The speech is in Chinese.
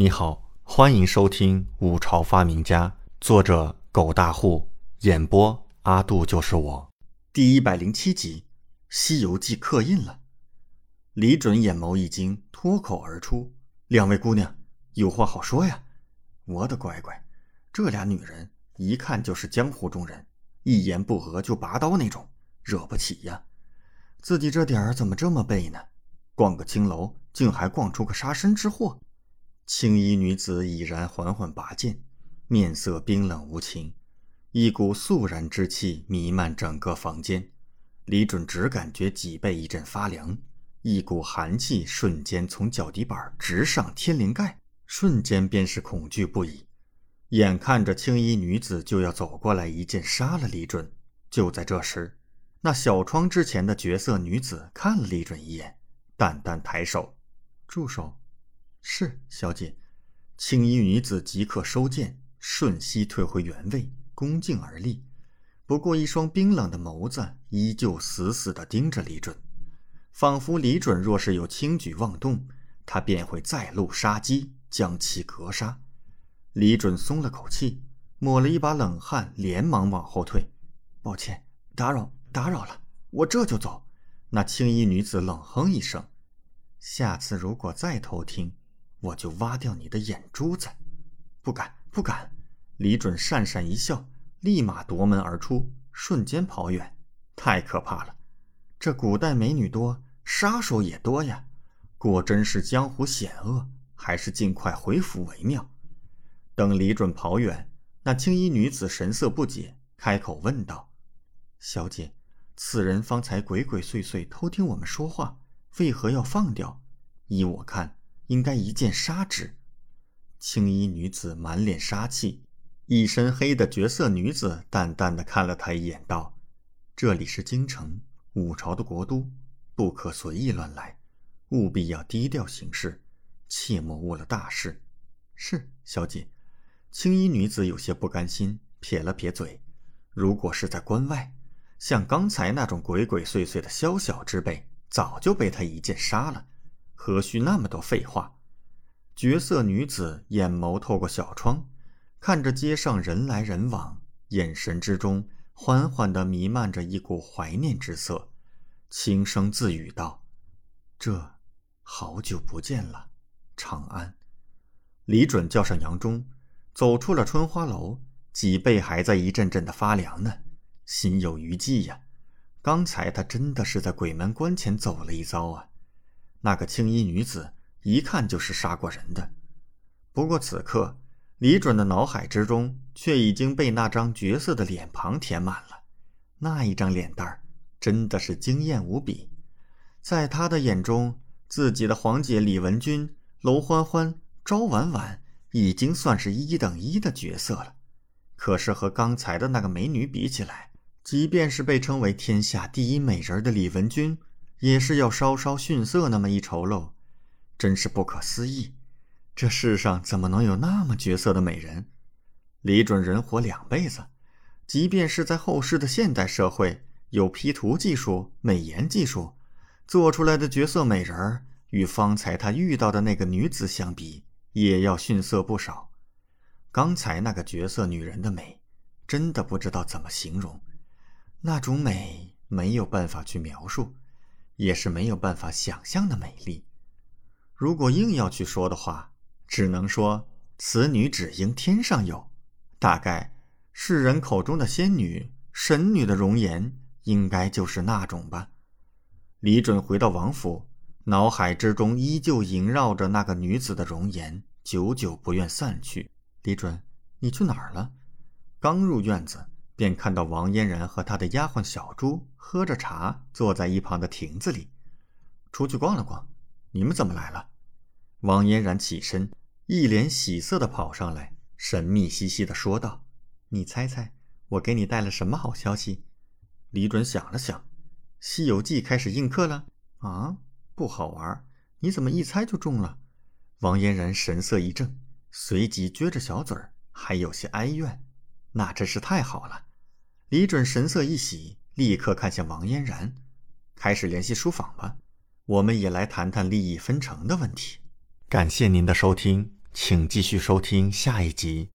你好，欢迎收听《五朝发明家》，作者狗大户，演播阿杜就是我，第一百零七集，《西游记》刻印了。李准眼眸一惊，脱口而出：“两位姑娘，有话好说呀！”我的乖乖，这俩女人一看就是江湖中人，一言不合就拔刀那种，惹不起呀。自己这点儿怎么这么背呢？逛个青楼，竟还逛出个杀身之祸！青衣女子已然缓缓拔剑，面色冰冷无情，一股肃然之气弥漫整个房间。李准只感觉脊背一阵发凉，一股寒气瞬间从脚底板直上天灵盖，瞬间便是恐惧不已。眼看着青衣女子就要走过来一剑杀了李准，就在这时，那小窗之前的绝色女子看了李准一眼，淡淡抬手：“住手。”是小姐，青衣女子即刻收剑，瞬息退回原位，恭敬而立。不过，一双冰冷的眸子依旧死死地盯着李准，仿佛李准若是有轻举妄动，他便会再露杀机，将其格杀。李准松了口气，抹了一把冷汗，连忙往后退：“抱歉，打扰打扰了，我这就走。”那青衣女子冷哼一声：“下次如果再偷听。”我就挖掉你的眼珠子！不敢，不敢！李准讪讪一笑，立马夺门而出，瞬间跑远。太可怕了！这古代美女多，杀手也多呀！果真是江湖险恶，还是尽快回府为妙。等李准跑远，那青衣女子神色不解，开口问道：“小姐，此人方才鬼鬼祟祟偷听我们说话，为何要放掉？依我看。”应该一剑杀之。青衣女子满脸杀气，一身黑的绝色女子淡淡的看了他一眼，道：“这里是京城，五朝的国都，不可随意乱来，务必要低调行事，切莫误了大事。”是小姐。青衣女子有些不甘心，撇了撇嘴：“如果是在关外，像刚才那种鬼鬼祟祟的宵小之辈，早就被他一剑杀了。”何须那么多废话？绝色女子眼眸透过小窗，看着街上人来人往，眼神之中缓缓地弥漫着一股怀念之色，轻声自语道：“这，好久不见了，长安。”李准叫上杨忠，走出了春花楼，脊背还在一阵阵的发凉呢，心有余悸呀。刚才他真的是在鬼门关前走了一遭啊。那个青衣女子一看就是杀过人的，不过此刻李准的脑海之中却已经被那张绝色的脸庞填满了。那一张脸蛋儿真的是惊艳无比，在他的眼中，自己的皇姐李文君、娄欢欢、昭婉婉已经算是一等一的角色了。可是和刚才的那个美女比起来，即便是被称为天下第一美人的李文君。也是要稍稍逊色那么一筹喽，真是不可思议！这世上怎么能有那么绝色的美人？李准人活两辈子，即便是在后世的现代社会，有 P 图技术、美颜技术，做出来的绝色美人儿，与方才他遇到的那个女子相比，也要逊色不少。刚才那个绝色女人的美，真的不知道怎么形容，那种美没有办法去描述。也是没有办法想象的美丽。如果硬要去说的话，只能说此女只应天上有。大概世人口中的仙女、神女的容颜，应该就是那种吧。李准回到王府，脑海之中依旧萦绕着那个女子的容颜，久久不愿散去。李准，你去哪儿了？刚入院子。便看到王嫣然和他的丫鬟小朱喝着茶，坐在一旁的亭子里。出去逛了逛，你们怎么来了？王嫣然起身，一脸喜色的跑上来，神秘兮兮的说道：“你猜猜，我给你带了什么好消息？”李准想了想，《西游记》开始映客了啊，不好玩。你怎么一猜就中了？王嫣然神色一正，随即撅着小嘴儿，还有些哀怨：“那真是太好了。”李准神色一喜，立刻看向王嫣然，开始联系书房吧。我们也来谈谈利益分成的问题。感谢您的收听，请继续收听下一集。